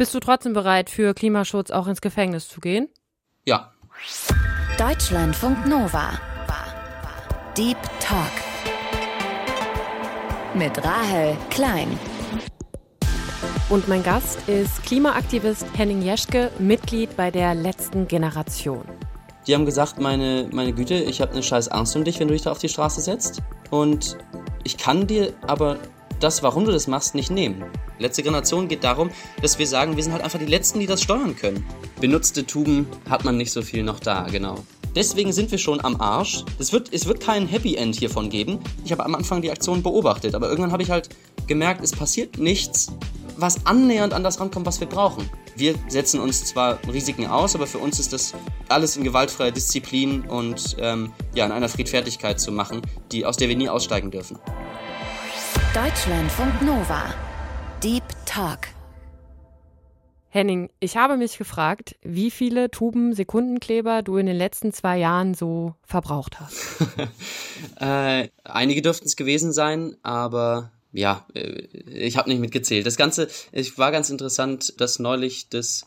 Bist du trotzdem bereit, für Klimaschutz auch ins Gefängnis zu gehen? Ja. Deutschlandfunk Nova. Deep Talk. Mit Rahel Klein. Und mein Gast ist Klimaaktivist Henning Jeschke, Mitglied bei der letzten Generation. Die haben gesagt, meine, meine Güte, ich habe eine scheiß Angst um dich, wenn du dich da auf die Straße setzt. Und ich kann dir aber das, warum du das machst, nicht nehmen. Letzte Generation geht darum, dass wir sagen, wir sind halt einfach die Letzten, die das steuern können. Benutzte Tuben hat man nicht so viel noch da, genau. Deswegen sind wir schon am Arsch. Es wird, es wird kein Happy End hiervon geben. Ich habe am Anfang die Aktion beobachtet, aber irgendwann habe ich halt gemerkt, es passiert nichts, was annähernd an das rankommt, was wir brauchen. Wir setzen uns zwar Risiken aus, aber für uns ist das alles in gewaltfreier Disziplin und ähm, ja, in einer Friedfertigkeit zu machen, die, aus der wir nie aussteigen dürfen. Deutschlandfunk Nova. Deep Talk. Henning, ich habe mich gefragt, wie viele Tuben Sekundenkleber du in den letzten zwei Jahren so verbraucht hast. äh, einige dürften es gewesen sein, aber ja, äh, ich habe nicht mitgezählt. Das Ganze, es war ganz interessant, dass neulich das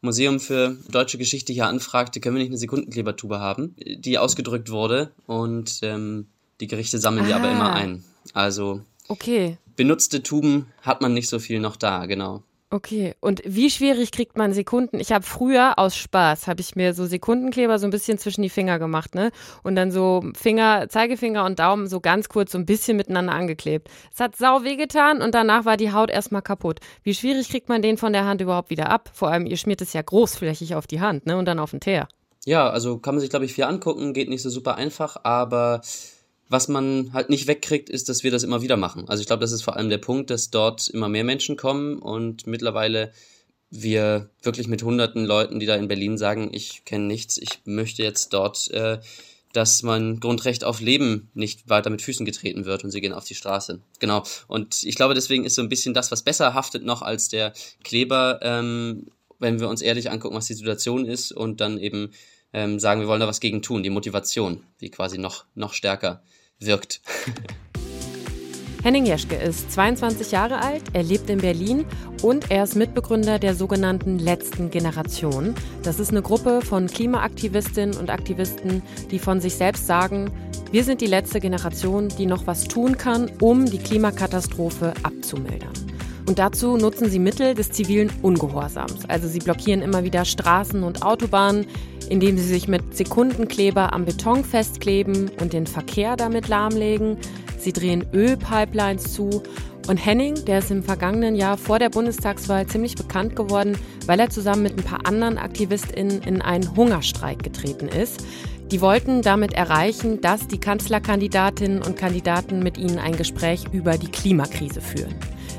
Museum für deutsche Geschichte hier anfragte, können wir nicht eine Sekundenklebertube haben, die ausgedrückt wurde und ähm, die Gerichte sammeln ah. die aber immer ah. ein. Also okay. benutzte Tuben hat man nicht so viel noch da, genau. Okay, und wie schwierig kriegt man Sekunden? Ich habe früher aus Spaß, habe ich mir so Sekundenkleber so ein bisschen zwischen die Finger gemacht, ne? Und dann so Finger, Zeigefinger und Daumen so ganz kurz so ein bisschen miteinander angeklebt. Es hat sau wehgetan und danach war die Haut erstmal kaputt. Wie schwierig kriegt man den von der Hand überhaupt wieder ab? Vor allem, ihr schmiert es ja großflächig auf die Hand, ne? Und dann auf den Teer. Ja, also kann man sich, glaube ich, viel angucken, geht nicht so super einfach, aber was man halt nicht wegkriegt, ist, dass wir das immer wieder machen. Also ich glaube, das ist vor allem der Punkt, dass dort immer mehr Menschen kommen und mittlerweile wir wirklich mit hunderten Leuten, die da in Berlin sagen, ich kenne nichts, ich möchte jetzt dort, äh, dass mein Grundrecht auf Leben nicht weiter mit Füßen getreten wird und sie gehen auf die Straße. Genau. Und ich glaube, deswegen ist so ein bisschen das, was besser haftet noch als der Kleber, ähm, wenn wir uns ehrlich angucken, was die Situation ist und dann eben ähm, sagen, wir wollen da was gegen tun, die Motivation, die quasi noch, noch stärker wirkt. Henning Jeschke ist 22 Jahre alt, er lebt in Berlin und er ist Mitbegründer der sogenannten letzten Generation. Das ist eine Gruppe von Klimaaktivistinnen und Aktivisten, die von sich selbst sagen, wir sind die letzte Generation, die noch was tun kann, um die Klimakatastrophe abzumildern. Und dazu nutzen sie Mittel des zivilen Ungehorsams. Also sie blockieren immer wieder Straßen und Autobahnen, indem sie sich mit Sekundenkleber am Beton festkleben und den Verkehr damit lahmlegen. Sie drehen Ölpipelines zu. Und Henning, der ist im vergangenen Jahr vor der Bundestagswahl ziemlich bekannt geworden, weil er zusammen mit ein paar anderen AktivistInnen in einen Hungerstreik getreten ist. Die wollten damit erreichen, dass die Kanzlerkandidatinnen und Kandidaten mit ihnen ein Gespräch über die Klimakrise führen.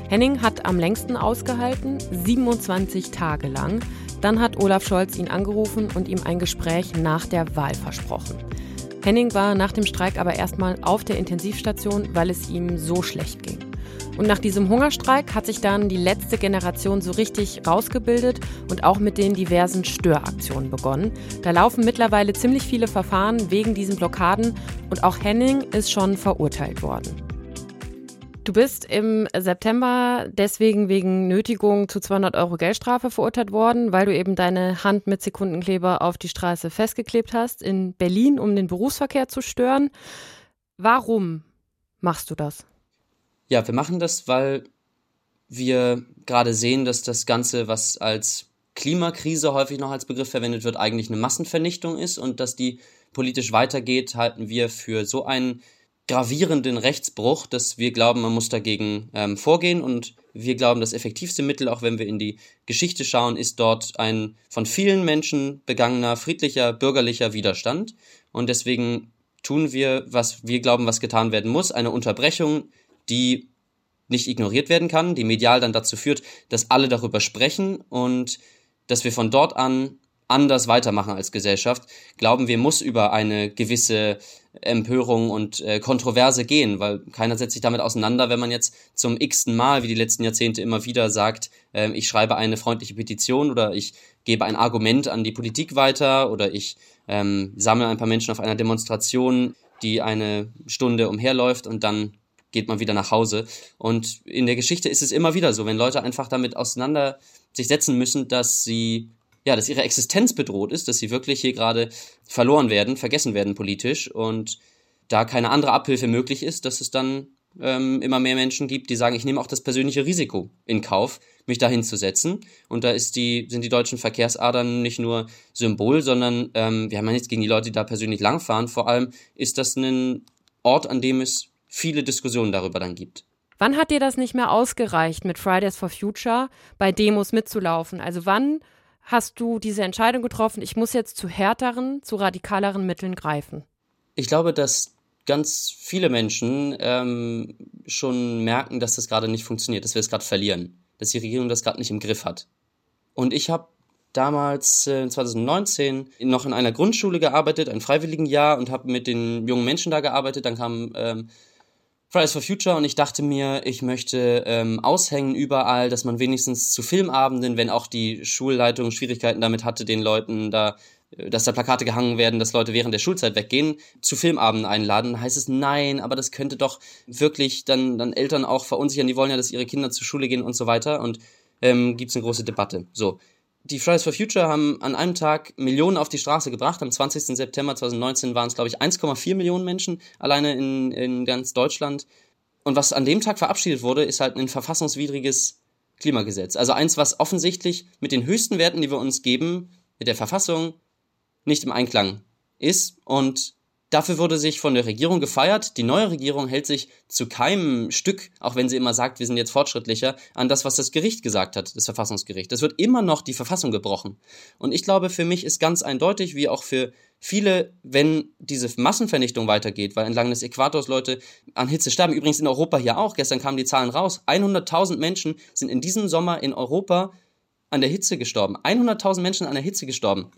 Henning hat am längsten ausgehalten, 27 Tage lang. Dann hat Olaf Scholz ihn angerufen und ihm ein Gespräch nach der Wahl versprochen. Henning war nach dem Streik aber erstmal auf der Intensivstation, weil es ihm so schlecht ging. Und nach diesem Hungerstreik hat sich dann die letzte Generation so richtig rausgebildet und auch mit den diversen Störaktionen begonnen. Da laufen mittlerweile ziemlich viele Verfahren wegen diesen Blockaden und auch Henning ist schon verurteilt worden. Du bist im September deswegen wegen Nötigung zu 200 Euro Geldstrafe verurteilt worden, weil du eben deine Hand mit Sekundenkleber auf die Straße festgeklebt hast in Berlin, um den Berufsverkehr zu stören. Warum machst du das? Ja, wir machen das, weil wir gerade sehen, dass das Ganze, was als Klimakrise häufig noch als Begriff verwendet wird, eigentlich eine Massenvernichtung ist und dass die politisch weitergeht, halten wir für so einen gravierenden Rechtsbruch, dass wir glauben, man muss dagegen ähm, vorgehen und wir glauben, das effektivste Mittel, auch wenn wir in die Geschichte schauen, ist dort ein von vielen Menschen begangener friedlicher bürgerlicher Widerstand. Und deswegen tun wir, was wir glauben, was getan werden muss, eine Unterbrechung, die nicht ignoriert werden kann, die medial dann dazu führt, dass alle darüber sprechen und dass wir von dort an anders weitermachen als Gesellschaft, glauben wir, muss über eine gewisse Empörung und äh, Kontroverse gehen, weil keiner setzt sich damit auseinander, wenn man jetzt zum x-ten Mal, wie die letzten Jahrzehnte immer wieder sagt, äh, ich schreibe eine freundliche Petition oder ich gebe ein Argument an die Politik weiter oder ich ähm, sammle ein paar Menschen auf einer Demonstration, die eine Stunde umherläuft und dann geht man wieder nach Hause. Und in der Geschichte ist es immer wieder so, wenn Leute einfach damit auseinander sich setzen müssen, dass sie ja, dass ihre Existenz bedroht ist, dass sie wirklich hier gerade verloren werden, vergessen werden politisch und da keine andere Abhilfe möglich ist, dass es dann ähm, immer mehr Menschen gibt, die sagen, ich nehme auch das persönliche Risiko in Kauf, mich da hinzusetzen. Und da ist die, sind die deutschen Verkehrsadern nicht nur Symbol, sondern ähm, wir haben ja nichts gegen die Leute, die da persönlich langfahren. Vor allem ist das ein Ort, an dem es viele Diskussionen darüber dann gibt. Wann hat dir das nicht mehr ausgereicht, mit Fridays for Future bei Demos mitzulaufen? Also wann hast du diese Entscheidung getroffen, ich muss jetzt zu härteren, zu radikaleren Mitteln greifen? Ich glaube, dass ganz viele Menschen ähm, schon merken, dass das gerade nicht funktioniert, dass wir es gerade verlieren, dass die Regierung das gerade nicht im Griff hat. Und ich habe damals äh, 2019 noch in einer Grundschule gearbeitet, ein Freiwilligenjahr und habe mit den jungen Menschen da gearbeitet. Dann kam ähm, Fridays for Future und ich dachte mir, ich möchte ähm, aushängen überall, dass man wenigstens zu Filmabenden, wenn auch die Schulleitung Schwierigkeiten damit hatte, den Leuten da dass da Plakate gehangen werden, dass Leute während der Schulzeit weggehen, zu Filmabenden einladen, dann heißt es nein, aber das könnte doch wirklich dann, dann Eltern auch verunsichern, die wollen ja, dass ihre Kinder zur Schule gehen und so weiter und ähm, gibt es eine große Debatte. So. Die Fridays for Future haben an einem Tag Millionen auf die Straße gebracht. Am 20. September 2019 waren es, glaube ich, 1,4 Millionen Menschen alleine in, in ganz Deutschland. Und was an dem Tag verabschiedet wurde, ist halt ein verfassungswidriges Klimagesetz. Also eins, was offensichtlich mit den höchsten Werten, die wir uns geben, mit der Verfassung, nicht im Einklang ist und Dafür wurde sich von der Regierung gefeiert. Die neue Regierung hält sich zu keinem Stück, auch wenn sie immer sagt, wir sind jetzt fortschrittlicher, an das, was das Gericht gesagt hat, das Verfassungsgericht. Es wird immer noch die Verfassung gebrochen. Und ich glaube, für mich ist ganz eindeutig, wie auch für viele, wenn diese Massenvernichtung weitergeht, weil entlang des Äquators Leute an Hitze sterben, übrigens in Europa hier auch, gestern kamen die Zahlen raus, 100.000 Menschen sind in diesem Sommer in Europa an der Hitze gestorben. 100.000 Menschen an der Hitze gestorben.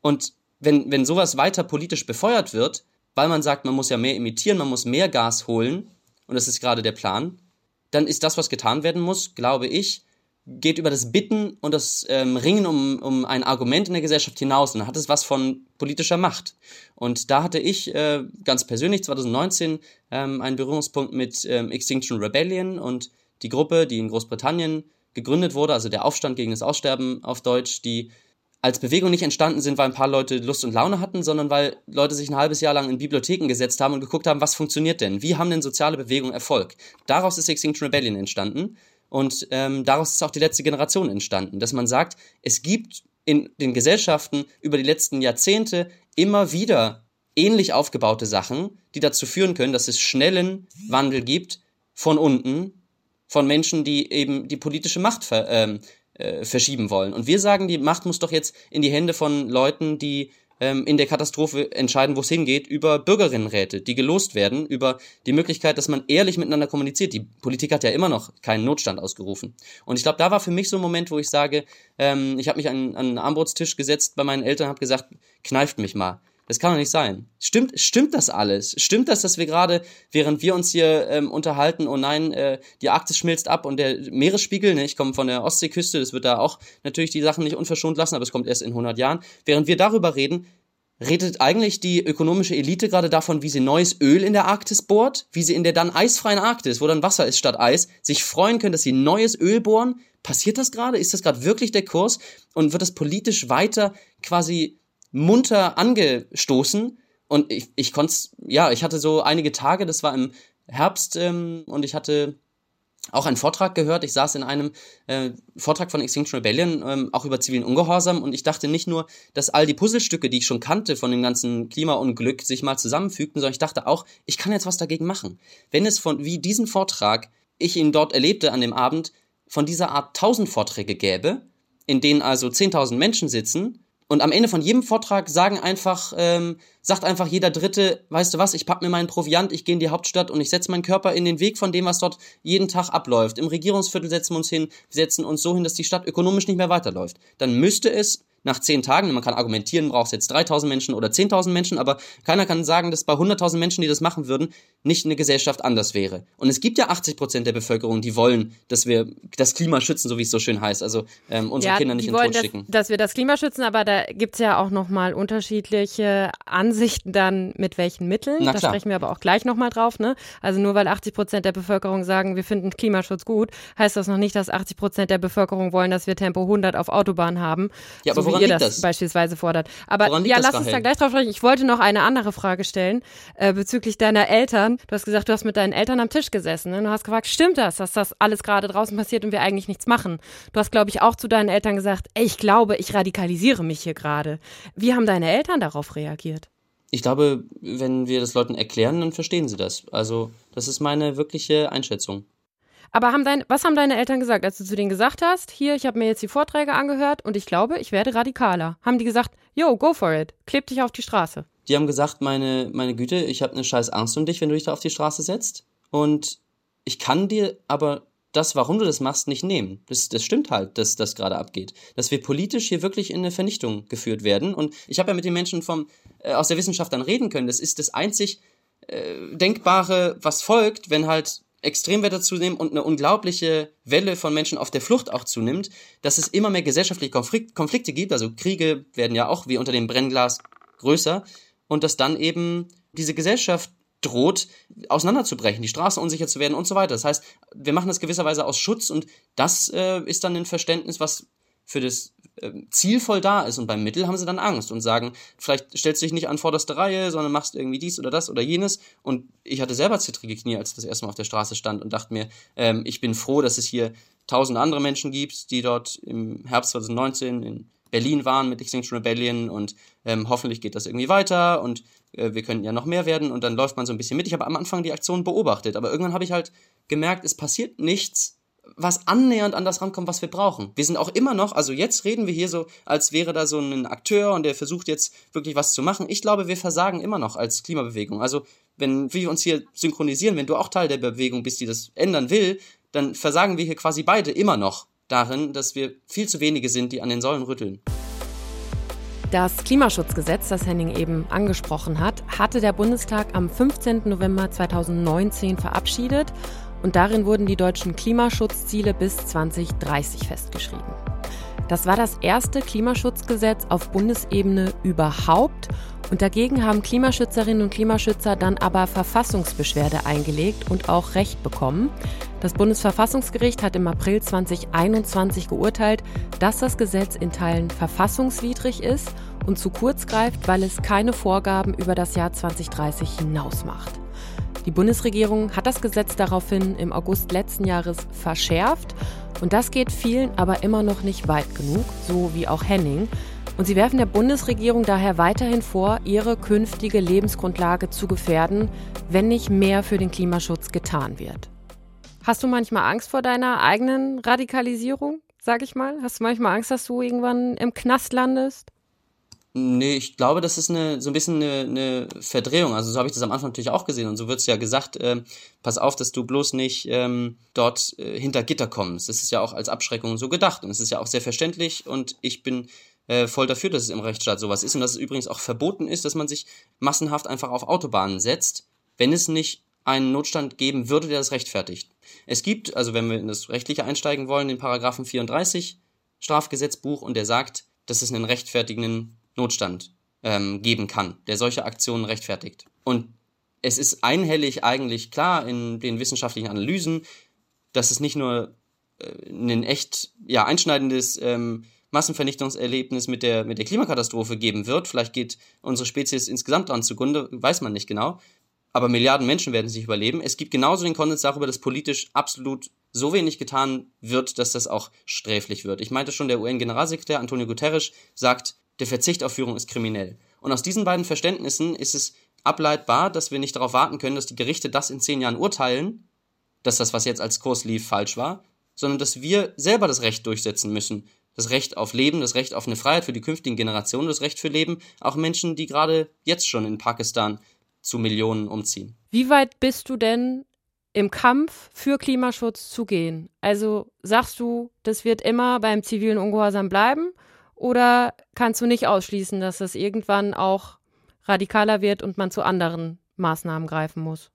Und wenn, wenn sowas weiter politisch befeuert wird, weil man sagt, man muss ja mehr imitieren, man muss mehr Gas holen, und das ist gerade der Plan, dann ist das, was getan werden muss, glaube ich, geht über das Bitten und das ähm, Ringen um, um ein Argument in der Gesellschaft hinaus und dann hat es was von politischer Macht. Und da hatte ich äh, ganz persönlich 2019 ähm, einen Berührungspunkt mit ähm, Extinction Rebellion und die Gruppe, die in Großbritannien gegründet wurde, also der Aufstand gegen das Aussterben auf Deutsch, die als Bewegung nicht entstanden sind, weil ein paar Leute Lust und Laune hatten, sondern weil Leute sich ein halbes Jahr lang in Bibliotheken gesetzt haben und geguckt haben, was funktioniert denn? Wie haben denn soziale Bewegungen Erfolg? Daraus ist Extinction Rebellion entstanden und ähm, daraus ist auch die letzte Generation entstanden, dass man sagt, es gibt in den Gesellschaften über die letzten Jahrzehnte immer wieder ähnlich aufgebaute Sachen, die dazu führen können, dass es schnellen Wandel gibt von unten, von Menschen, die eben die politische Macht ver, ähm, äh, verschieben wollen. Und wir sagen, die Macht muss doch jetzt in die Hände von Leuten, die ähm, in der Katastrophe entscheiden, wo es hingeht, über Bürgerinnenräte, die gelost werden, über die Möglichkeit, dass man ehrlich miteinander kommuniziert. Die Politik hat ja immer noch keinen Notstand ausgerufen. Und ich glaube, da war für mich so ein Moment, wo ich sage, ähm, ich habe mich an, an einen Armbrotstisch gesetzt bei meinen Eltern, habe gesagt, kneift mich mal. Das kann doch nicht sein. Stimmt, stimmt das alles? Stimmt das, dass wir gerade, während wir uns hier ähm, unterhalten, oh nein, äh, die Arktis schmilzt ab und der Meeresspiegel, ne, ich komme von der Ostseeküste, das wird da auch natürlich die Sachen nicht unverschont lassen, aber es kommt erst in 100 Jahren. Während wir darüber reden, redet eigentlich die ökonomische Elite gerade davon, wie sie neues Öl in der Arktis bohrt, wie sie in der dann eisfreien Arktis, wo dann Wasser ist statt Eis, sich freuen können, dass sie neues Öl bohren. Passiert das gerade? Ist das gerade wirklich der Kurs? Und wird das politisch weiter quasi munter angestoßen. Und ich, ich konnte ja, ich hatte so einige Tage, das war im Herbst, ähm, und ich hatte auch einen Vortrag gehört. Ich saß in einem äh, Vortrag von Extinction Rebellion, ähm, auch über zivilen Ungehorsam, und ich dachte nicht nur, dass all die Puzzlestücke, die ich schon kannte von dem ganzen Klimaunglück, sich mal zusammenfügten, sondern ich dachte auch, ich kann jetzt was dagegen machen. Wenn es von, wie diesen Vortrag, ich ihn dort erlebte an dem Abend, von dieser Art tausend Vorträge gäbe, in denen also 10.000 Menschen sitzen und am Ende von jedem Vortrag sagen einfach, ähm, sagt einfach jeder Dritte, weißt du was, ich pack mir meinen Proviant, ich gehe in die Hauptstadt und ich setze meinen Körper in den Weg von dem, was dort jeden Tag abläuft. Im Regierungsviertel setzen wir uns hin, setzen uns so hin, dass die Stadt ökonomisch nicht mehr weiterläuft. Dann müsste es nach zehn Tagen, man kann argumentieren, braucht es jetzt 3000 Menschen oder 10.000 Menschen, aber keiner kann sagen, dass bei 100.000 Menschen, die das machen würden, nicht eine Gesellschaft anders wäre. Und es gibt ja 80 Prozent der Bevölkerung, die wollen, dass wir das Klima schützen, so wie es so schön heißt. Also ähm, unsere ja, Kinder nicht in den Tod dass, schicken. Dass wir das Klima schützen, aber da gibt es ja auch nochmal unterschiedliche Ansichten dann, mit welchen Mitteln. Na, da klar. sprechen wir aber auch gleich nochmal drauf. Ne? Also nur weil 80 Prozent der Bevölkerung sagen, wir finden Klimaschutz gut, heißt das noch nicht, dass 80 Prozent der Bevölkerung wollen, dass wir Tempo 100 auf Autobahnen haben. Ja, aber so woran ihr das, das, beispielsweise fordert. Aber ja, lass uns da gleich drauf sprechen. Ich wollte noch eine andere Frage stellen äh, bezüglich deiner Eltern. Du hast gesagt, du hast mit deinen Eltern am Tisch gesessen. Ne? Du hast gefragt, stimmt das, dass das alles gerade draußen passiert und wir eigentlich nichts machen? Du hast, glaube ich, auch zu deinen Eltern gesagt, ey, ich glaube, ich radikalisiere mich hier gerade. Wie haben deine Eltern darauf reagiert? Ich glaube, wenn wir das Leuten erklären, dann verstehen sie das. Also, das ist meine wirkliche Einschätzung. Aber haben dein, was haben deine Eltern gesagt, als du zu denen gesagt hast, hier, ich habe mir jetzt die Vorträge angehört und ich glaube, ich werde radikaler? Haben die gesagt, yo, go for it, kleb dich auf die Straße? Die haben gesagt, meine, meine Güte, ich habe eine scheiß Angst um dich, wenn du dich da auf die Straße setzt. Und ich kann dir aber das, warum du das machst, nicht nehmen. Das, das stimmt halt, dass das gerade abgeht. Dass wir politisch hier wirklich in eine Vernichtung geführt werden. Und ich habe ja mit den Menschen vom, äh, aus der Wissenschaft dann reden können. Das ist das einzig äh, Denkbare, was folgt, wenn halt Extremwetter zunehmen und eine unglaubliche Welle von Menschen auf der Flucht auch zunimmt, dass es immer mehr gesellschaftliche Konflikt, Konflikte gibt. Also Kriege werden ja auch wie unter dem Brennglas größer und dass dann eben diese Gesellschaft droht, auseinanderzubrechen, die Straßen unsicher zu werden und so weiter. Das heißt, wir machen das gewisserweise aus Schutz und das äh, ist dann ein Verständnis, was für das äh, Ziel voll da ist und beim Mittel haben sie dann Angst und sagen, vielleicht stellst du dich nicht an vorderste Reihe, sondern machst irgendwie dies oder das oder jenes. Und ich hatte selber zittrige Knie, als ich das erste Mal auf der Straße stand und dachte mir, ähm, ich bin froh, dass es hier tausend andere Menschen gibt, die dort im Herbst 2019 in Berlin waren mit Extinction Rebellion und ähm, hoffentlich geht das irgendwie weiter und äh, wir könnten ja noch mehr werden und dann läuft man so ein bisschen mit. Ich habe am Anfang die Aktion beobachtet, aber irgendwann habe ich halt gemerkt, es passiert nichts, was annähernd an das rankommt, was wir brauchen. Wir sind auch immer noch, also jetzt reden wir hier so, als wäre da so ein Akteur und der versucht jetzt wirklich was zu machen. Ich glaube, wir versagen immer noch als Klimabewegung. Also wenn wir uns hier synchronisieren, wenn du auch Teil der Bewegung bist, die das ändern will, dann versagen wir hier quasi beide immer noch darin, dass wir viel zu wenige sind, die an den Säulen rütteln. Das Klimaschutzgesetz, das Henning eben angesprochen hat, hatte der Bundestag am 15. November 2019 verabschiedet und darin wurden die deutschen Klimaschutzziele bis 2030 festgeschrieben. Das war das erste Klimaschutzgesetz auf Bundesebene überhaupt und dagegen haben Klimaschützerinnen und Klimaschützer dann aber Verfassungsbeschwerde eingelegt und auch Recht bekommen. Das Bundesverfassungsgericht hat im April 2021 geurteilt, dass das Gesetz in Teilen verfassungswidrig ist und zu kurz greift, weil es keine Vorgaben über das Jahr 2030 hinaus macht. Die Bundesregierung hat das Gesetz daraufhin im August letzten Jahres verschärft und das geht vielen aber immer noch nicht weit genug, so wie auch Henning. Und sie werfen der Bundesregierung daher weiterhin vor, ihre künftige Lebensgrundlage zu gefährden, wenn nicht mehr für den Klimaschutz getan wird. Hast du manchmal Angst vor deiner eigenen Radikalisierung, sag ich mal? Hast du manchmal Angst, dass du irgendwann im Knast landest? Nee, ich glaube, das ist eine, so ein bisschen eine, eine Verdrehung. Also so habe ich das am Anfang natürlich auch gesehen. Und so wird es ja gesagt, äh, pass auf, dass du bloß nicht ähm, dort äh, hinter Gitter kommst. Das ist ja auch als Abschreckung so gedacht. Und es ist ja auch sehr verständlich. Und ich bin äh, voll dafür, dass es im Rechtsstaat sowas ist. Und dass es übrigens auch verboten ist, dass man sich massenhaft einfach auf Autobahnen setzt, wenn es nicht einen Notstand geben würde, der das rechtfertigt. Es gibt, also wenn wir in das Rechtliche einsteigen wollen, den Paragraphen 34 Strafgesetzbuch und der sagt, dass es einen rechtfertigenden Notstand ähm, geben kann, der solche Aktionen rechtfertigt. Und es ist einhellig eigentlich klar in den wissenschaftlichen Analysen, dass es nicht nur äh, ein echt ja, einschneidendes ähm, Massenvernichtungserlebnis mit der, mit der Klimakatastrophe geben wird. Vielleicht geht unsere Spezies insgesamt dran zugrunde, weiß man nicht genau. Aber Milliarden Menschen werden sich überleben. Es gibt genauso den Konsens darüber, dass politisch absolut so wenig getan wird, dass das auch sträflich wird. Ich meinte schon, der UN-Generalsekretär Antonio Guterres sagt, der Verzicht auf Führung ist kriminell. Und aus diesen beiden Verständnissen ist es ableitbar, dass wir nicht darauf warten können, dass die Gerichte das in zehn Jahren urteilen, dass das, was jetzt als Kurs lief, falsch war, sondern dass wir selber das Recht durchsetzen müssen. Das Recht auf Leben, das Recht auf eine Freiheit für die künftigen Generationen, das Recht für Leben, auch Menschen, die gerade jetzt schon in Pakistan zu Millionen umziehen. Wie weit bist du denn im Kampf für Klimaschutz zu gehen? Also sagst du, das wird immer beim zivilen Ungehorsam bleiben? Oder kannst du nicht ausschließen, dass das irgendwann auch radikaler wird und man zu anderen Maßnahmen greifen muss?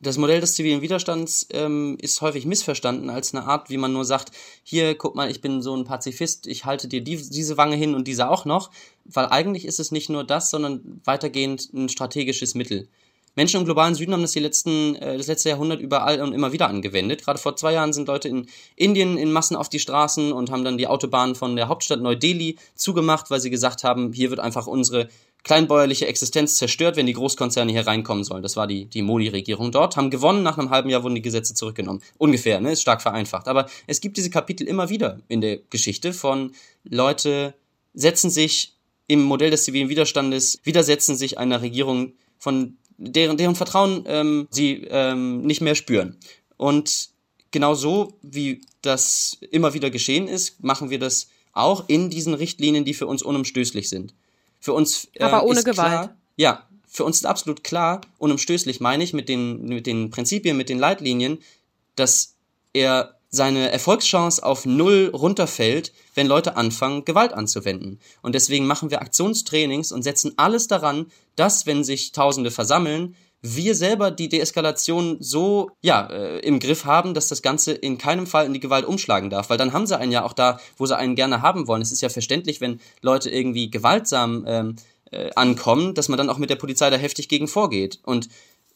das Modell des zivilen Widerstands ähm, ist häufig missverstanden als eine Art, wie man nur sagt, hier, guck mal, ich bin so ein Pazifist, ich halte dir die, diese Wange hin und diese auch noch, weil eigentlich ist es nicht nur das, sondern weitergehend ein strategisches Mittel. Menschen im globalen Süden haben das die letzten, äh, das letzte Jahrhundert überall und immer wieder angewendet. Gerade vor zwei Jahren sind Leute in Indien in Massen auf die Straßen und haben dann die Autobahnen von der Hauptstadt Neu-Delhi zugemacht, weil sie gesagt haben, hier wird einfach unsere kleinbäuerliche Existenz zerstört, wenn die Großkonzerne hier reinkommen sollen. Das war die, die Modi-Regierung dort, haben gewonnen, nach einem halben Jahr wurden die Gesetze zurückgenommen. Ungefähr, ne? Ist stark vereinfacht. Aber es gibt diese Kapitel immer wieder in der Geschichte von Leute setzen sich im Modell des zivilen Widerstandes, widersetzen sich einer Regierung, von deren, deren Vertrauen ähm, sie ähm, nicht mehr spüren. Und genau so, wie das immer wieder geschehen ist, machen wir das auch in diesen Richtlinien, die für uns unumstößlich sind. Für uns äh, Aber ohne Gewalt. Klar, ja, für uns ist absolut klar, unumstößlich meine ich mit den, mit den Prinzipien, mit den Leitlinien, dass er seine Erfolgschance auf null runterfällt, wenn Leute anfangen, Gewalt anzuwenden. Und deswegen machen wir Aktionstrainings und setzen alles daran, dass, wenn sich Tausende versammeln, wir selber die Deeskalation so ja äh, im Griff haben, dass das Ganze in keinem Fall in die Gewalt umschlagen darf, weil dann haben sie einen ja auch da, wo sie einen gerne haben wollen. Es ist ja verständlich, wenn Leute irgendwie gewaltsam ähm, äh, ankommen, dass man dann auch mit der Polizei da heftig gegen vorgeht. Und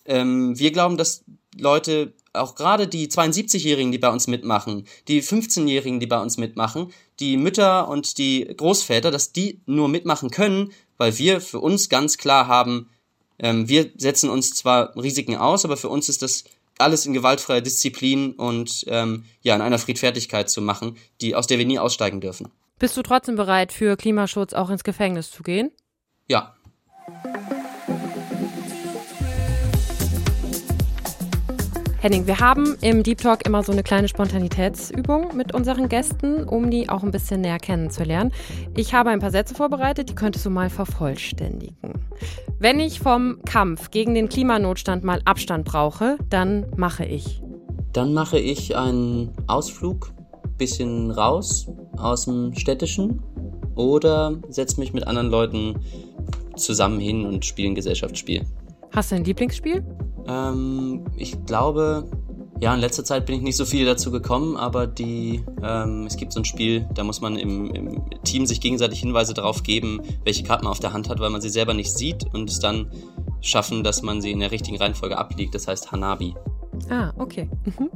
ähm, wir glauben, dass Leute, auch gerade die 72-Jährigen, die bei uns mitmachen, die 15-Jährigen, die bei uns mitmachen, die Mütter und die Großväter, dass die nur mitmachen können, weil wir für uns ganz klar haben, ähm, wir setzen uns zwar Risiken aus, aber für uns ist das alles in gewaltfreier Disziplin und ähm, ja in einer Friedfertigkeit zu machen, die aus der wir nie aussteigen dürfen. Bist du trotzdem bereit, für Klimaschutz auch ins Gefängnis zu gehen? Ja. Henning, wir haben im Deep Talk immer so eine kleine Spontanitätsübung mit unseren Gästen, um die auch ein bisschen näher kennenzulernen. Ich habe ein paar Sätze vorbereitet, die könntest du mal vervollständigen. Wenn ich vom Kampf gegen den Klimanotstand mal Abstand brauche, dann mache ich. Dann mache ich einen Ausflug, bisschen raus aus dem Städtischen oder setze mich mit anderen Leuten zusammen hin und spiele ein Gesellschaftsspiel. Hast du ein Lieblingsspiel? Ähm, ich glaube, ja, in letzter Zeit bin ich nicht so viel dazu gekommen, aber die, ähm, es gibt so ein Spiel, da muss man im, im, Team sich gegenseitig Hinweise darauf geben, welche Karten man auf der Hand hat, weil man sie selber nicht sieht und es dann schaffen, dass man sie in der richtigen Reihenfolge abliegt. Das heißt Hanabi. Ah, okay. Mhm.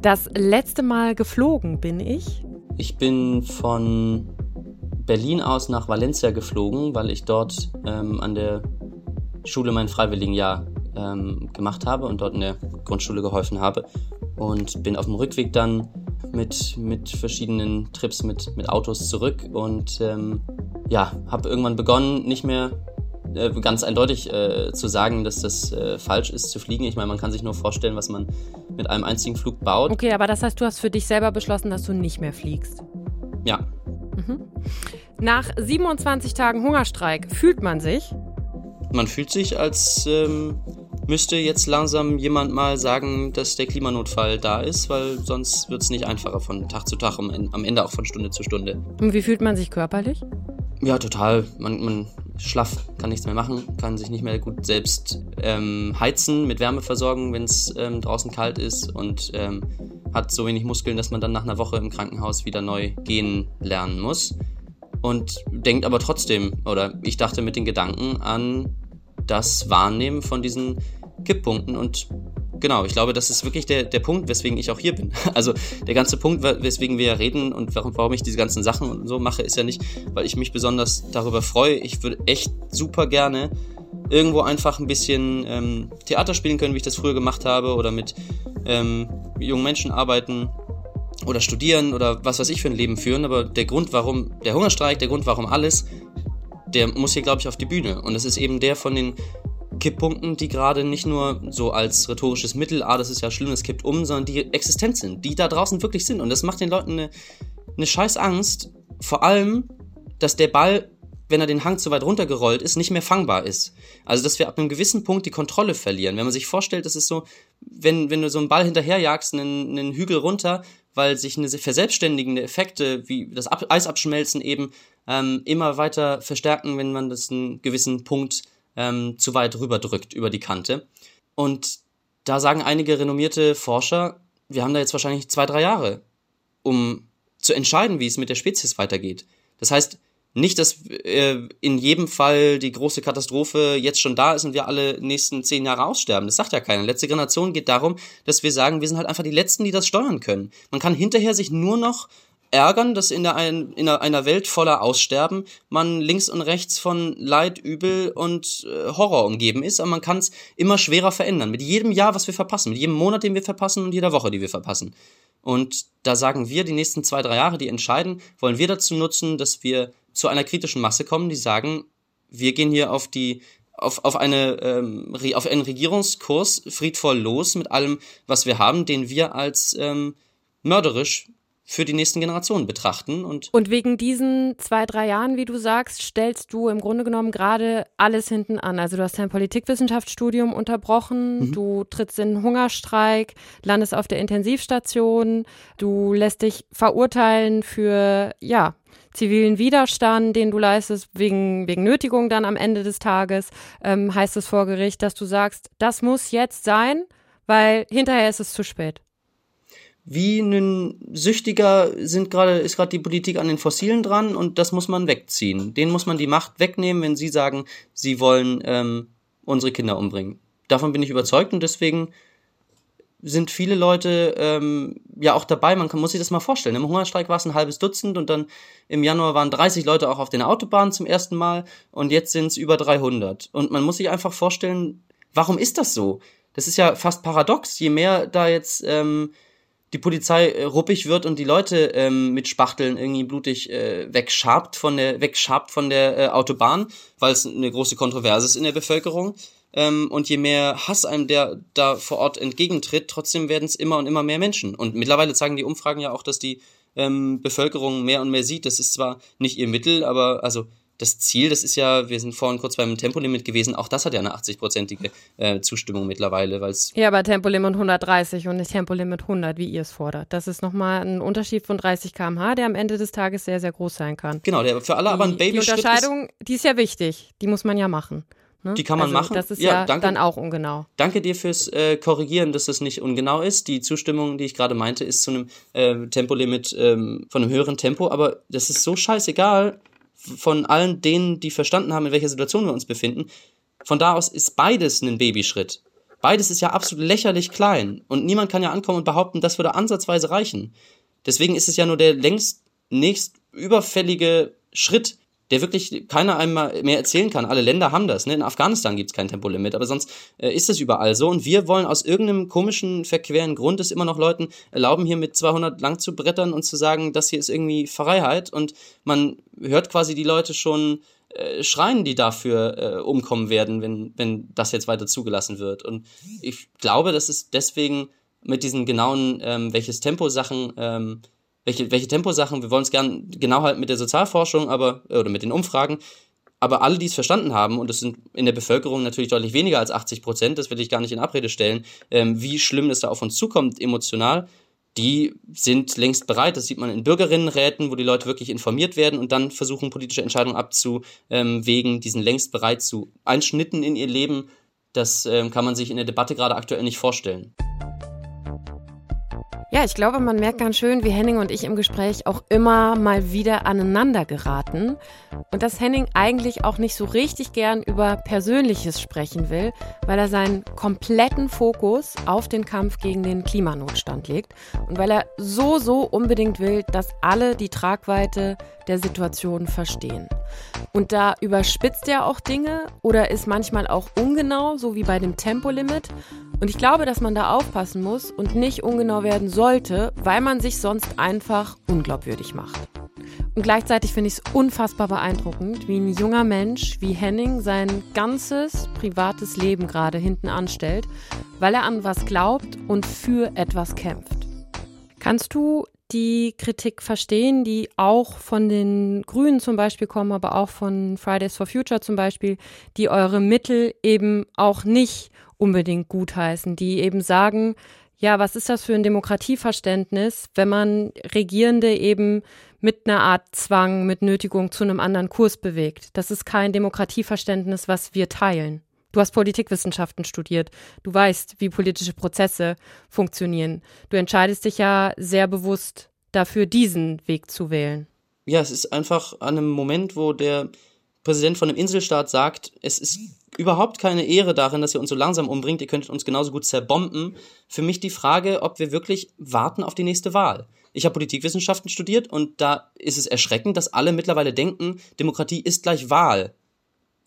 Das letzte Mal geflogen bin ich? Ich bin von Berlin aus nach Valencia geflogen, weil ich dort ähm, an der Schule mein Freiwilligenjahr ähm, gemacht habe und dort in der Grundschule geholfen habe. Und bin auf dem Rückweg dann mit, mit verschiedenen Trips mit, mit Autos zurück und ähm, ja, habe irgendwann begonnen, nicht mehr äh, ganz eindeutig äh, zu sagen, dass das äh, falsch ist zu fliegen. Ich meine, man kann sich nur vorstellen, was man mit einem einzigen Flug baut. Okay, aber das heißt, du hast für dich selber beschlossen, dass du nicht mehr fliegst. Ja. Mhm. Nach 27 Tagen Hungerstreik fühlt man sich? Man fühlt sich, als ähm, müsste jetzt langsam jemand mal sagen, dass der Klimanotfall da ist, weil sonst wird es nicht einfacher von Tag zu Tag, am Ende auch von Stunde zu Stunde. Und wie fühlt man sich körperlich? Ja, total. Man, man schlaff, kann nichts mehr machen, kann sich nicht mehr gut selbst ähm, heizen, mit Wärme versorgen, wenn es ähm, draußen kalt ist und ähm, hat so wenig Muskeln, dass man dann nach einer Woche im Krankenhaus wieder neu gehen lernen muss. Und denkt aber trotzdem, oder ich dachte mit den Gedanken an das Wahrnehmen von diesen Kipppunkten und genau, ich glaube, das ist wirklich der, der Punkt, weswegen ich auch hier bin. Also der ganze Punkt, weswegen wir reden und warum, warum ich diese ganzen Sachen und so mache, ist ja nicht, weil ich mich besonders darüber freue. Ich würde echt super gerne irgendwo einfach ein bisschen ähm, Theater spielen können, wie ich das früher gemacht habe, oder mit ähm, jungen Menschen arbeiten oder studieren oder was weiß ich für ein Leben führen. Aber der Grund, warum der Hungerstreik, der Grund, warum alles, der muss hier, glaube ich, auf die Bühne. Und das ist eben der von den Kipppunkten, die gerade nicht nur so als rhetorisches Mittel, ah, das ist ja schlimm, es kippt um, sondern die existent sind, die da draußen wirklich sind. Und das macht den Leuten eine, eine scheiß Angst, vor allem, dass der Ball, wenn er den Hang zu weit runtergerollt ist, nicht mehr fangbar ist. Also, dass wir ab einem gewissen Punkt die Kontrolle verlieren. Wenn man sich vorstellt, das ist so, wenn, wenn du so einen Ball hinterherjagst, einen, einen Hügel runter, weil sich eine verselbstständigende Effekte wie das Ab Eisabschmelzen eben ähm, immer weiter verstärken, wenn man das einen gewissen Punkt ähm, zu weit rüber drückt über die Kante. Und da sagen einige renommierte Forscher, wir haben da jetzt wahrscheinlich zwei, drei Jahre, um zu entscheiden, wie es mit der Spezies weitergeht. Das heißt, nicht, dass äh, in jedem Fall die große Katastrophe jetzt schon da ist und wir alle nächsten zehn Jahre aussterben. Das sagt ja keiner. Letzte Generation geht darum, dass wir sagen, wir sind halt einfach die Letzten, die das steuern können. Man kann hinterher sich nur noch ärgern, dass in, der ein, in einer Welt voller Aussterben man links und rechts von Leid, Übel und äh, Horror umgeben ist, aber man kann es immer schwerer verändern. Mit jedem Jahr, was wir verpassen, mit jedem Monat, den wir verpassen und jeder Woche, die wir verpassen. Und da sagen wir, die nächsten zwei, drei Jahre, die entscheiden, wollen wir dazu nutzen, dass wir zu einer kritischen Masse kommen, die sagen, wir gehen hier auf die auf, auf, eine, ähm, auf einen Regierungskurs friedvoll los mit allem, was wir haben, den wir als ähm, mörderisch für die nächsten Generationen betrachten. Und, und wegen diesen zwei, drei Jahren, wie du sagst, stellst du im Grunde genommen gerade alles hinten an. Also du hast dein Politikwissenschaftsstudium unterbrochen, mhm. du trittst in Hungerstreik, landest auf der Intensivstation, du lässt dich verurteilen für, ja, zivilen Widerstand, den du leistest, wegen, wegen Nötigung dann am Ende des Tages, ähm, heißt es vor Gericht, dass du sagst, das muss jetzt sein, weil hinterher ist es zu spät wie ein Süchtiger sind gerade, ist gerade die Politik an den Fossilen dran und das muss man wegziehen. Denen muss man die Macht wegnehmen, wenn sie sagen, sie wollen ähm, unsere Kinder umbringen. Davon bin ich überzeugt und deswegen sind viele Leute ähm, ja auch dabei. Man kann, muss sich das mal vorstellen. Im Hungerstreik war es ein halbes Dutzend und dann im Januar waren 30 Leute auch auf den Autobahnen zum ersten Mal und jetzt sind es über 300. Und man muss sich einfach vorstellen, warum ist das so? Das ist ja fast paradox. Je mehr da jetzt ähm, die Polizei äh, ruppig wird und die Leute ähm, mit Spachteln irgendwie blutig äh, wegschabt von der wegschabt von der äh, Autobahn, weil es eine große Kontroverse ist in der Bevölkerung. Ähm, und je mehr Hass einem der da vor Ort entgegentritt, trotzdem werden es immer und immer mehr Menschen. Und mittlerweile zeigen die Umfragen ja auch, dass die ähm, Bevölkerung mehr und mehr sieht. Das ist zwar nicht ihr Mittel, aber also das Ziel, das ist ja, wir sind vorhin kurz beim Tempolimit gewesen, auch das hat ja eine 80-prozentige äh, Zustimmung mittlerweile, weil es. Ja, aber Tempolimit 130 und nicht Tempolimit 100, wie ihr es fordert. Das ist nochmal ein Unterschied von 30 km/h, der am Ende des Tages sehr, sehr groß sein kann. Genau, der für alle die, aber ein Baby Die Unterscheidung, die ist ja wichtig, die muss man ja machen. Ne? Die kann man also, machen. Das ist ja, ja danke, dann auch ungenau. Danke dir fürs äh, Korrigieren, dass das nicht ungenau ist. Die Zustimmung, die ich gerade meinte, ist zu einem äh, Tempolimit ähm, von einem höheren Tempo, aber das ist so scheißegal, von allen denen, die verstanden haben, in welcher Situation wir uns befinden, von da aus ist beides ein Babyschritt. Beides ist ja absolut lächerlich klein und niemand kann ja ankommen und behaupten, das würde ansatzweise reichen. Deswegen ist es ja nur der längst nächst überfällige Schritt, der wirklich keiner einmal mehr erzählen kann. Alle Länder haben das. Ne? In Afghanistan gibt es kein Tempolimit, aber sonst äh, ist es überall so. Und wir wollen aus irgendeinem komischen, verqueren Grund es immer noch Leuten erlauben, hier mit 200 lang zu brettern und zu sagen, das hier ist irgendwie Freiheit. Und man hört quasi die Leute schon äh, schreien, die dafür äh, umkommen werden, wenn, wenn das jetzt weiter zugelassen wird. Und ich glaube, das ist deswegen mit diesen genauen, ähm, welches Tempo Sachen ähm, welche, welche Temposachen, wir wollen es gern genau halten mit der Sozialforschung, aber, oder mit den Umfragen, aber alle, die es verstanden haben, und es sind in der Bevölkerung natürlich deutlich weniger als 80 Prozent, das will ich gar nicht in Abrede stellen, ähm, wie schlimm es da auf uns zukommt emotional, die sind längst bereit. Das sieht man in Bürgerinnenräten, wo die Leute wirklich informiert werden und dann versuchen, politische Entscheidungen abzuwägen. Die sind längst bereit zu Einschnitten in ihr Leben. Das ähm, kann man sich in der Debatte gerade aktuell nicht vorstellen. Ja, ich glaube, man merkt ganz schön, wie Henning und ich im Gespräch auch immer mal wieder aneinander geraten. Und dass Henning eigentlich auch nicht so richtig gern über Persönliches sprechen will, weil er seinen kompletten Fokus auf den Kampf gegen den Klimanotstand legt und weil er so, so unbedingt will, dass alle die Tragweite der Situation verstehen. Und da überspitzt er auch Dinge oder ist manchmal auch ungenau, so wie bei dem Tempolimit. Und ich glaube, dass man da aufpassen muss und nicht ungenau werden sollte, weil man sich sonst einfach unglaubwürdig macht. Und gleichzeitig finde ich es unfassbar beeindruckend, wie ein junger Mensch wie Henning sein ganzes privates Leben gerade hinten anstellt, weil er an was glaubt und für etwas kämpft. Kannst du die Kritik verstehen, die auch von den Grünen zum Beispiel kommen, aber auch von Fridays for Future zum Beispiel, die eure Mittel eben auch nicht unbedingt gutheißen, die eben sagen, ja, was ist das für ein Demokratieverständnis, wenn man Regierende eben mit einer Art Zwang, mit Nötigung zu einem anderen Kurs bewegt? Das ist kein Demokratieverständnis, was wir teilen. Du hast Politikwissenschaften studiert. Du weißt, wie politische Prozesse funktionieren. Du entscheidest dich ja sehr bewusst dafür, diesen Weg zu wählen. Ja, es ist einfach an einem Moment, wo der Präsident von einem Inselstaat sagt, es ist überhaupt keine Ehre darin, dass ihr uns so langsam umbringt, ihr könntet uns genauso gut zerbomben. Für mich die Frage, ob wir wirklich warten auf die nächste Wahl. Ich habe Politikwissenschaften studiert und da ist es erschreckend, dass alle mittlerweile denken, Demokratie ist gleich Wahl.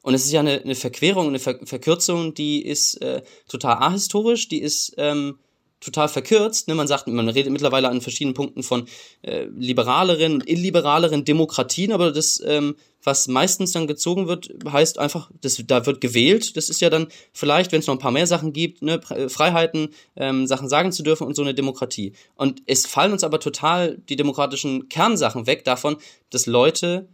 Und es ist ja eine, eine Verquerung, eine Ver Verkürzung, die ist äh, total ahistorisch, die ist ähm, total verkürzt. Ne? Man sagt, man redet mittlerweile an verschiedenen Punkten von äh, liberaleren und illiberaleren Demokratien, aber das, ähm, was meistens dann gezogen wird, heißt einfach, das, da wird gewählt. Das ist ja dann vielleicht, wenn es noch ein paar mehr Sachen gibt, ne, äh, Freiheiten, ähm, Sachen sagen zu dürfen und so eine Demokratie. Und es fallen uns aber total die demokratischen Kernsachen weg davon, dass Leute,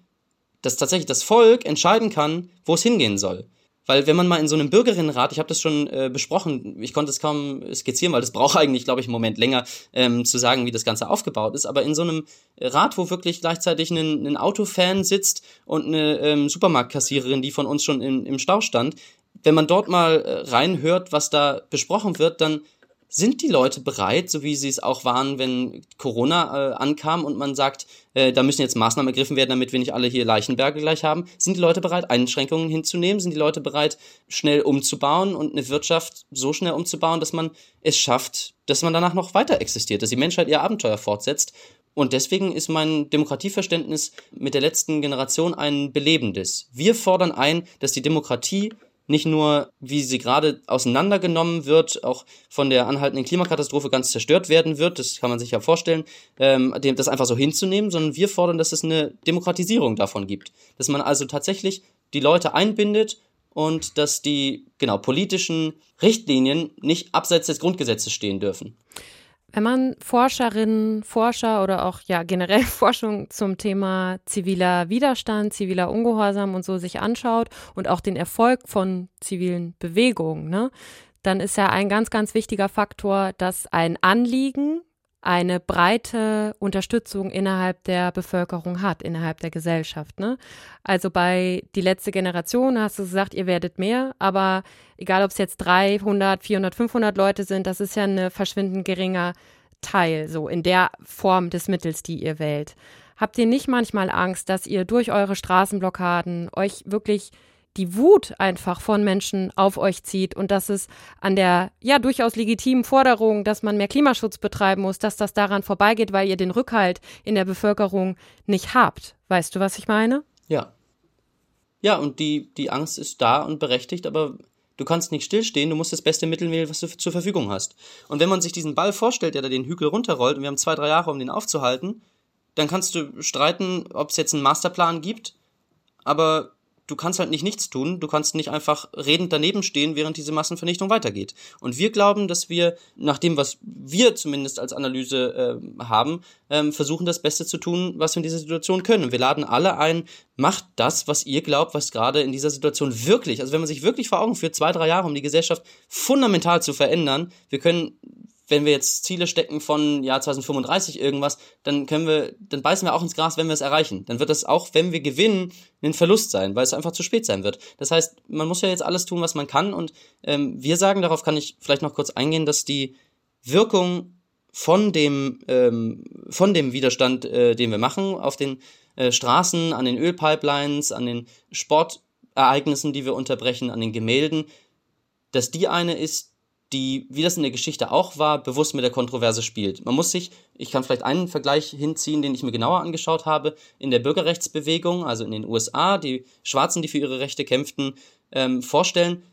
dass tatsächlich das Volk entscheiden kann, wo es hingehen soll. Weil wenn man mal in so einem Bürgerinnenrat, ich habe das schon äh, besprochen, ich konnte es kaum skizzieren, weil das braucht eigentlich, glaube ich, einen Moment länger ähm, zu sagen, wie das Ganze aufgebaut ist. Aber in so einem Rat, wo wirklich gleichzeitig ein, ein Autofan sitzt und eine ähm, Supermarktkassiererin, die von uns schon in, im Stau stand, wenn man dort mal äh, reinhört, was da besprochen wird, dann sind die Leute bereit, so wie sie es auch waren, wenn Corona äh, ankam und man sagt, äh, da müssen jetzt Maßnahmen ergriffen werden, damit wir nicht alle hier Leichenberge gleich haben? Sind die Leute bereit, Einschränkungen hinzunehmen? Sind die Leute bereit, schnell umzubauen und eine Wirtschaft so schnell umzubauen, dass man es schafft, dass man danach noch weiter existiert, dass die Menschheit ihr Abenteuer fortsetzt? Und deswegen ist mein Demokratieverständnis mit der letzten Generation ein belebendes. Wir fordern ein, dass die Demokratie nicht nur, wie sie gerade auseinandergenommen wird, auch von der anhaltenden Klimakatastrophe ganz zerstört werden wird, das kann man sich ja vorstellen, ähm, das einfach so hinzunehmen, sondern wir fordern, dass es eine Demokratisierung davon gibt. Dass man also tatsächlich die Leute einbindet und dass die, genau, politischen Richtlinien nicht abseits des Grundgesetzes stehen dürfen. Wenn man Forscherinnen, Forscher oder auch ja generell Forschung zum Thema ziviler Widerstand, ziviler Ungehorsam und so sich anschaut und auch den Erfolg von zivilen Bewegungen, ne, dann ist ja ein ganz, ganz wichtiger Faktor, dass ein Anliegen eine breite Unterstützung innerhalb der Bevölkerung hat, innerhalb der Gesellschaft. Ne? Also bei die letzte Generation hast du gesagt, ihr werdet mehr, aber egal ob es jetzt 300, 400, 500 Leute sind, das ist ja ein verschwindend geringer Teil, so in der Form des Mittels, die ihr wählt. Habt ihr nicht manchmal Angst, dass ihr durch eure Straßenblockaden euch wirklich die Wut einfach von Menschen auf euch zieht und dass es an der ja durchaus legitimen Forderung, dass man mehr Klimaschutz betreiben muss, dass das daran vorbeigeht, weil ihr den Rückhalt in der Bevölkerung nicht habt. Weißt du, was ich meine? Ja. Ja, und die, die Angst ist da und berechtigt, aber du kannst nicht stillstehen, du musst das beste Mittel wählen, was du zur Verfügung hast. Und wenn man sich diesen Ball vorstellt, der da den Hügel runterrollt, und wir haben zwei, drei Jahre, um den aufzuhalten, dann kannst du streiten, ob es jetzt einen Masterplan gibt, aber du kannst halt nicht nichts tun, du kannst nicht einfach redend daneben stehen, während diese Massenvernichtung weitergeht. Und wir glauben, dass wir, nach dem, was wir zumindest als Analyse äh, haben, ähm, versuchen, das Beste zu tun, was wir in dieser Situation können. Und wir laden alle ein, macht das, was ihr glaubt, was gerade in dieser Situation wirklich, also wenn man sich wirklich vor Augen führt, zwei, drei Jahre, um die Gesellschaft fundamental zu verändern, wir können wenn wir jetzt Ziele stecken von Jahr 2035 irgendwas, dann können wir, dann beißen wir auch ins Gras, wenn wir es erreichen. Dann wird das auch, wenn wir gewinnen, ein Verlust sein, weil es einfach zu spät sein wird. Das heißt, man muss ja jetzt alles tun, was man kann. Und ähm, wir sagen, darauf kann ich vielleicht noch kurz eingehen, dass die Wirkung von dem, ähm, von dem Widerstand, äh, den wir machen, auf den äh, Straßen, an den Ölpipelines, an den Sportereignissen, die wir unterbrechen, an den Gemälden, dass die eine ist, die, wie das in der Geschichte auch war, bewusst mit der Kontroverse spielt. Man muss sich, ich kann vielleicht einen Vergleich hinziehen, den ich mir genauer angeschaut habe, in der Bürgerrechtsbewegung, also in den USA, die Schwarzen, die für ihre Rechte kämpften, ähm, vorstellen.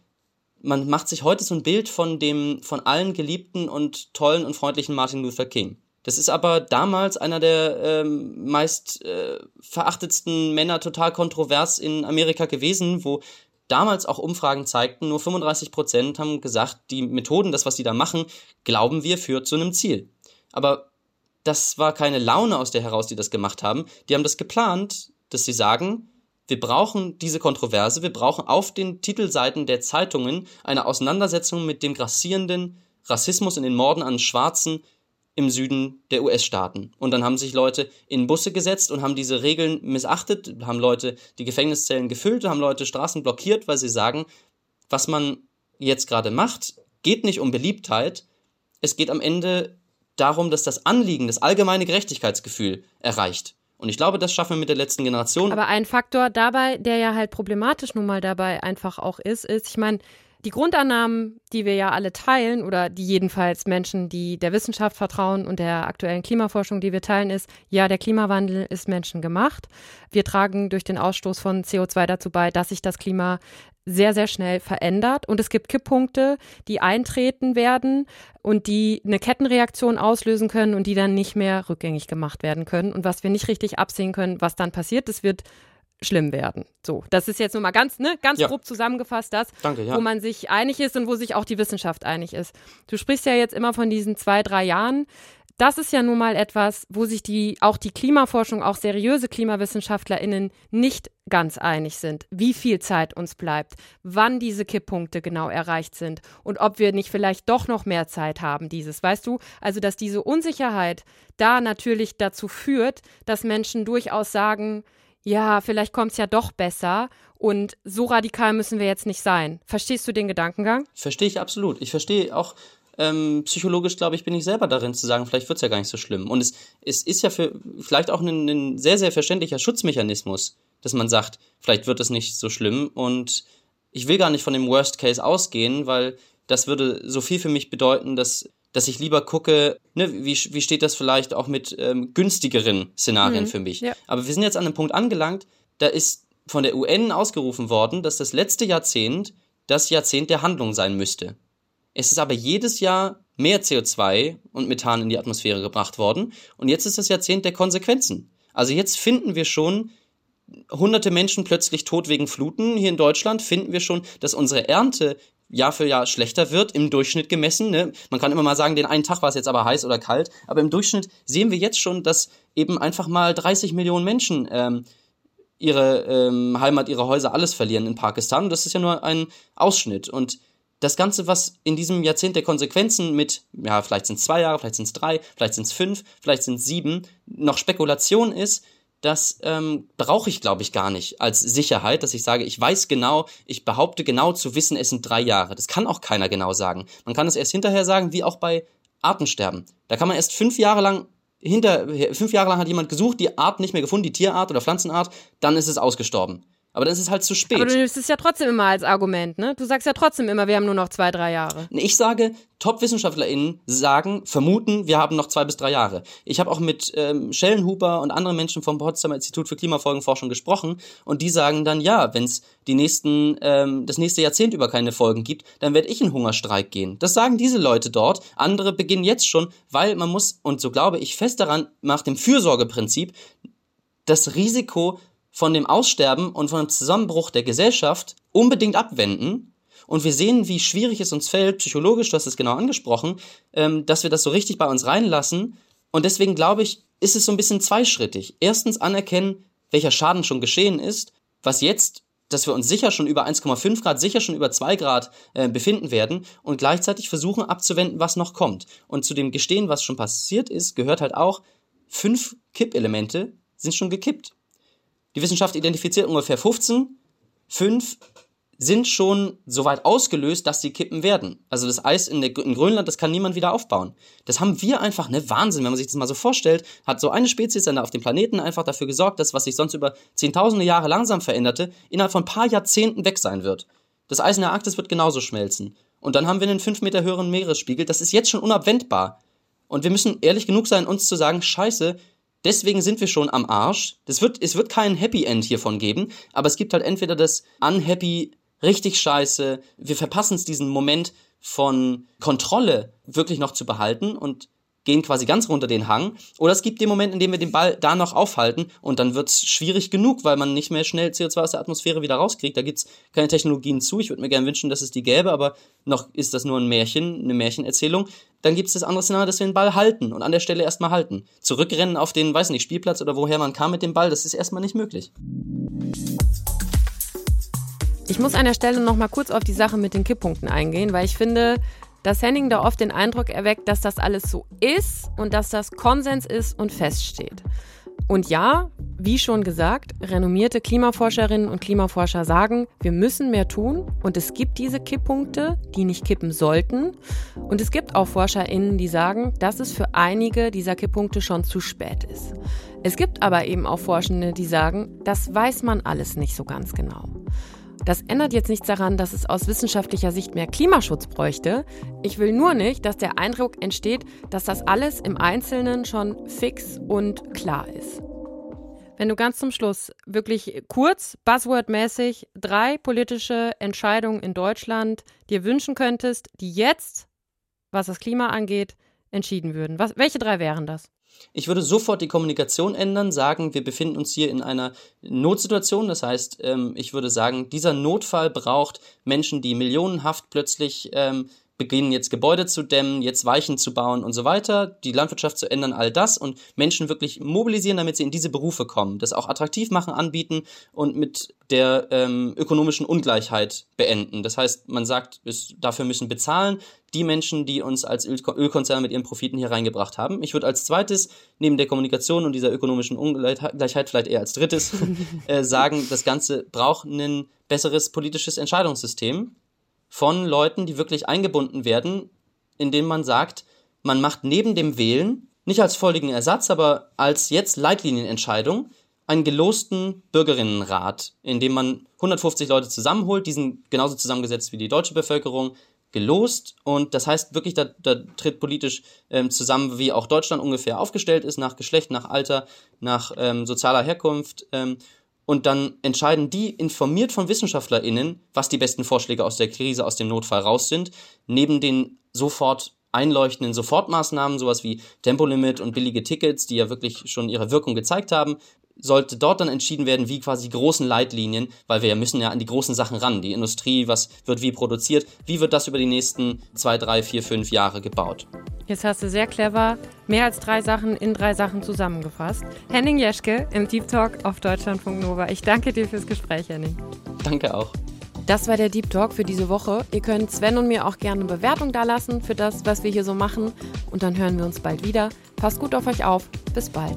Man macht sich heute so ein Bild von dem, von allen geliebten und tollen und freundlichen Martin Luther King. Das ist aber damals einer der ähm, meist äh, verachtetsten Männer total kontrovers in Amerika gewesen, wo damals auch Umfragen zeigten, nur 35 Prozent haben gesagt, die Methoden, das, was die da machen, glauben wir, führt zu einem Ziel. Aber das war keine Laune aus der heraus, die das gemacht haben. Die haben das geplant, dass sie sagen, wir brauchen diese Kontroverse, wir brauchen auf den Titelseiten der Zeitungen eine Auseinandersetzung mit dem grassierenden Rassismus in den Morden an Schwarzen im Süden der US-Staaten. Und dann haben sich Leute in Busse gesetzt und haben diese Regeln missachtet, haben Leute die Gefängniszellen gefüllt, haben Leute Straßen blockiert, weil sie sagen, was man jetzt gerade macht, geht nicht um Beliebtheit. Es geht am Ende darum, dass das Anliegen, das allgemeine Gerechtigkeitsgefühl erreicht. Und ich glaube, das schaffen wir mit der letzten Generation. Aber ein Faktor dabei, der ja halt problematisch nun mal dabei einfach auch ist, ist, ich meine, die Grundannahmen, die wir ja alle teilen oder die jedenfalls Menschen, die der Wissenschaft vertrauen und der aktuellen Klimaforschung, die wir teilen, ist, ja, der Klimawandel ist menschengemacht. Wir tragen durch den Ausstoß von CO2 dazu bei, dass sich das Klima sehr, sehr schnell verändert. Und es gibt Kipppunkte, die eintreten werden und die eine Kettenreaktion auslösen können und die dann nicht mehr rückgängig gemacht werden können. Und was wir nicht richtig absehen können, was dann passiert, das wird schlimm werden. So, das ist jetzt nur mal ganz, ne, ganz ja. grob zusammengefasst das, Danke, ja. wo man sich einig ist und wo sich auch die Wissenschaft einig ist. Du sprichst ja jetzt immer von diesen zwei, drei Jahren. Das ist ja nun mal etwas, wo sich die, auch die Klimaforschung, auch seriöse KlimawissenschaftlerInnen nicht ganz einig sind, wie viel Zeit uns bleibt, wann diese Kipppunkte genau erreicht sind und ob wir nicht vielleicht doch noch mehr Zeit haben, dieses, weißt du? Also, dass diese Unsicherheit da natürlich dazu führt, dass Menschen durchaus sagen, ja, vielleicht kommt es ja doch besser und so radikal müssen wir jetzt nicht sein. Verstehst du den Gedankengang? Verstehe ich absolut. Ich verstehe auch ähm, psychologisch, glaube ich, bin ich selber darin zu sagen, vielleicht wird es ja gar nicht so schlimm. Und es, es ist ja für vielleicht auch ein, ein sehr, sehr verständlicher Schutzmechanismus, dass man sagt, vielleicht wird es nicht so schlimm. Und ich will gar nicht von dem Worst Case ausgehen, weil das würde so viel für mich bedeuten, dass dass ich lieber gucke, ne, wie, wie steht das vielleicht auch mit ähm, günstigeren Szenarien mhm, für mich. Ja. Aber wir sind jetzt an einem Punkt angelangt, da ist von der UN ausgerufen worden, dass das letzte Jahrzehnt das Jahrzehnt der Handlung sein müsste. Es ist aber jedes Jahr mehr CO2 und Methan in die Atmosphäre gebracht worden und jetzt ist das Jahrzehnt der Konsequenzen. Also jetzt finden wir schon hunderte Menschen plötzlich tot wegen Fluten. Hier in Deutschland finden wir schon, dass unsere Ernte Jahr für Jahr schlechter wird, im Durchschnitt gemessen. Ne? Man kann immer mal sagen, den einen Tag war es jetzt aber heiß oder kalt, aber im Durchschnitt sehen wir jetzt schon, dass eben einfach mal 30 Millionen Menschen ähm, ihre ähm, Heimat, ihre Häuser, alles verlieren in Pakistan. Und das ist ja nur ein Ausschnitt. Und das Ganze, was in diesem Jahrzehnt der Konsequenzen mit, ja, vielleicht sind es zwei Jahre, vielleicht sind es drei, vielleicht sind es fünf, vielleicht sind es sieben, noch Spekulation ist, das ähm, brauche ich, glaube ich, gar nicht als Sicherheit, dass ich sage, ich weiß genau, ich behaupte genau zu wissen, es sind drei Jahre. Das kann auch keiner genau sagen. Man kann es erst hinterher sagen, wie auch bei Artensterben. Da kann man erst fünf Jahre lang hinter, fünf Jahre lang hat jemand gesucht, die Art nicht mehr gefunden, die Tierart oder Pflanzenart, dann ist es ausgestorben. Aber dann ist es halt zu spät. Aber du nimmst es ja trotzdem immer als Argument, ne? Du sagst ja trotzdem immer, wir haben nur noch zwei, drei Jahre. Ich sage, Top-WissenschaftlerInnen sagen, vermuten, wir haben noch zwei bis drei Jahre. Ich habe auch mit ähm, Schellenhuber und anderen Menschen vom Potsdamer Institut für Klimafolgenforschung gesprochen und die sagen dann, ja, wenn es die nächsten, ähm, das nächste Jahrzehnt über keine Folgen gibt, dann werde ich in Hungerstreik gehen. Das sagen diese Leute dort. Andere beginnen jetzt schon, weil man muss, und so glaube ich fest daran, nach dem Fürsorgeprinzip, das Risiko von dem Aussterben und von dem Zusammenbruch der Gesellschaft unbedingt abwenden. Und wir sehen, wie schwierig es uns fällt, psychologisch, du hast es genau angesprochen, ähm, dass wir das so richtig bei uns reinlassen. Und deswegen glaube ich, ist es so ein bisschen zweischrittig. Erstens anerkennen, welcher Schaden schon geschehen ist, was jetzt, dass wir uns sicher schon über 1,5 Grad, sicher schon über 2 Grad äh, befinden werden und gleichzeitig versuchen abzuwenden, was noch kommt. Und zu dem Gestehen, was schon passiert ist, gehört halt auch, fünf Kippelemente sind schon gekippt. Die Wissenschaft identifiziert ungefähr 15. Fünf sind schon so weit ausgelöst, dass sie kippen werden. Also das Eis in, der, in Grönland, das kann niemand wieder aufbauen. Das haben wir einfach, ne, Wahnsinn, wenn man sich das mal so vorstellt, hat so eine Spezies auf dem Planeten einfach dafür gesorgt, dass was sich sonst über zehntausende Jahre langsam veränderte, innerhalb von ein paar Jahrzehnten weg sein wird. Das Eis in der Arktis wird genauso schmelzen. Und dann haben wir einen fünf Meter höheren Meeresspiegel, das ist jetzt schon unabwendbar. Und wir müssen ehrlich genug sein, uns zu sagen, scheiße, Deswegen sind wir schon am Arsch. Das wird, es wird kein Happy End hiervon geben, aber es gibt halt entweder das Unhappy, richtig scheiße, wir verpassen es diesen Moment von Kontrolle wirklich noch zu behalten und gehen quasi ganz runter den Hang. Oder es gibt den Moment, in dem wir den Ball da noch aufhalten und dann wird es schwierig genug, weil man nicht mehr schnell CO2 aus der Atmosphäre wieder rauskriegt. Da gibt's keine Technologien zu. Ich würde mir gerne wünschen, dass es die gäbe, aber noch ist das nur ein Märchen, eine Märchenerzählung. Dann gibt es das andere Szenario, dass wir den Ball halten und an der Stelle erstmal halten. Zurückrennen auf den, weiß nicht, Spielplatz oder woher man kam mit dem Ball, das ist erstmal nicht möglich. Ich muss an der Stelle noch mal kurz auf die Sache mit den Kipppunkten eingehen, weil ich finde, dass Henning da oft den Eindruck erweckt, dass das alles so ist und dass das Konsens ist und feststeht. Und ja, wie schon gesagt, renommierte Klimaforscherinnen und Klimaforscher sagen, wir müssen mehr tun und es gibt diese Kipppunkte, die nicht kippen sollten. Und es gibt auch Forscherinnen, die sagen, dass es für einige dieser Kipppunkte schon zu spät ist. Es gibt aber eben auch Forschende, die sagen, das weiß man alles nicht so ganz genau. Das ändert jetzt nichts daran, dass es aus wissenschaftlicher Sicht mehr Klimaschutz bräuchte. Ich will nur nicht, dass der Eindruck entsteht, dass das alles im Einzelnen schon fix und klar ist. Wenn du ganz zum Schluss wirklich kurz, buzzwordmäßig drei politische Entscheidungen in Deutschland dir wünschen könntest, die jetzt, was das Klima angeht, entschieden würden. Was, welche drei wären das? Ich würde sofort die Kommunikation ändern, sagen, wir befinden uns hier in einer Notsituation. Das heißt, ähm, ich würde sagen, dieser Notfall braucht Menschen, die millionenhaft plötzlich ähm, beginnen jetzt Gebäude zu dämmen, jetzt Weichen zu bauen und so weiter, die Landwirtschaft zu ändern, all das und Menschen wirklich mobilisieren, damit sie in diese Berufe kommen, das auch attraktiv machen, anbieten und mit der ähm, ökonomischen Ungleichheit beenden. Das heißt, man sagt, es, dafür müssen bezahlen die Menschen, die uns als Öl Ölkonzerne mit ihren Profiten hier reingebracht haben. Ich würde als zweites, neben der Kommunikation und dieser ökonomischen Ungleichheit, vielleicht eher als drittes, äh, sagen, das Ganze braucht ein besseres politisches Entscheidungssystem von Leuten, die wirklich eingebunden werden, indem man sagt, man macht neben dem Wählen, nicht als völligen Ersatz, aber als jetzt Leitlinienentscheidung, einen gelosten Bürgerinnenrat, in dem man 150 Leute zusammenholt, die sind genauso zusammengesetzt wie die deutsche Bevölkerung, gelost. Und das heißt wirklich, da, da tritt politisch ähm, zusammen, wie auch Deutschland ungefähr aufgestellt ist, nach Geschlecht, nach Alter, nach ähm, sozialer Herkunft ähm, und dann entscheiden die informiert von WissenschaftlerInnen, was die besten Vorschläge aus der Krise, aus dem Notfall raus sind, neben den sofort einleuchtenden Sofortmaßnahmen, sowas wie Tempolimit und billige Tickets, die ja wirklich schon ihre Wirkung gezeigt haben, sollte dort dann entschieden werden, wie quasi großen Leitlinien, weil wir ja müssen ja an die großen Sachen ran. Die Industrie, was wird wie produziert, wie wird das über die nächsten zwei, drei, vier, fünf Jahre gebaut. Jetzt hast du sehr clever mehr als drei Sachen in drei Sachen zusammengefasst. Henning Jeschke im Deep Talk auf Deutschlandfunk Nova. Ich danke dir fürs Gespräch, Henning. Danke auch. Das war der Deep Talk für diese Woche. Ihr könnt Sven und mir auch gerne eine Bewertung dalassen für das, was wir hier so machen. Und dann hören wir uns bald wieder. Passt gut auf euch auf. Bis bald.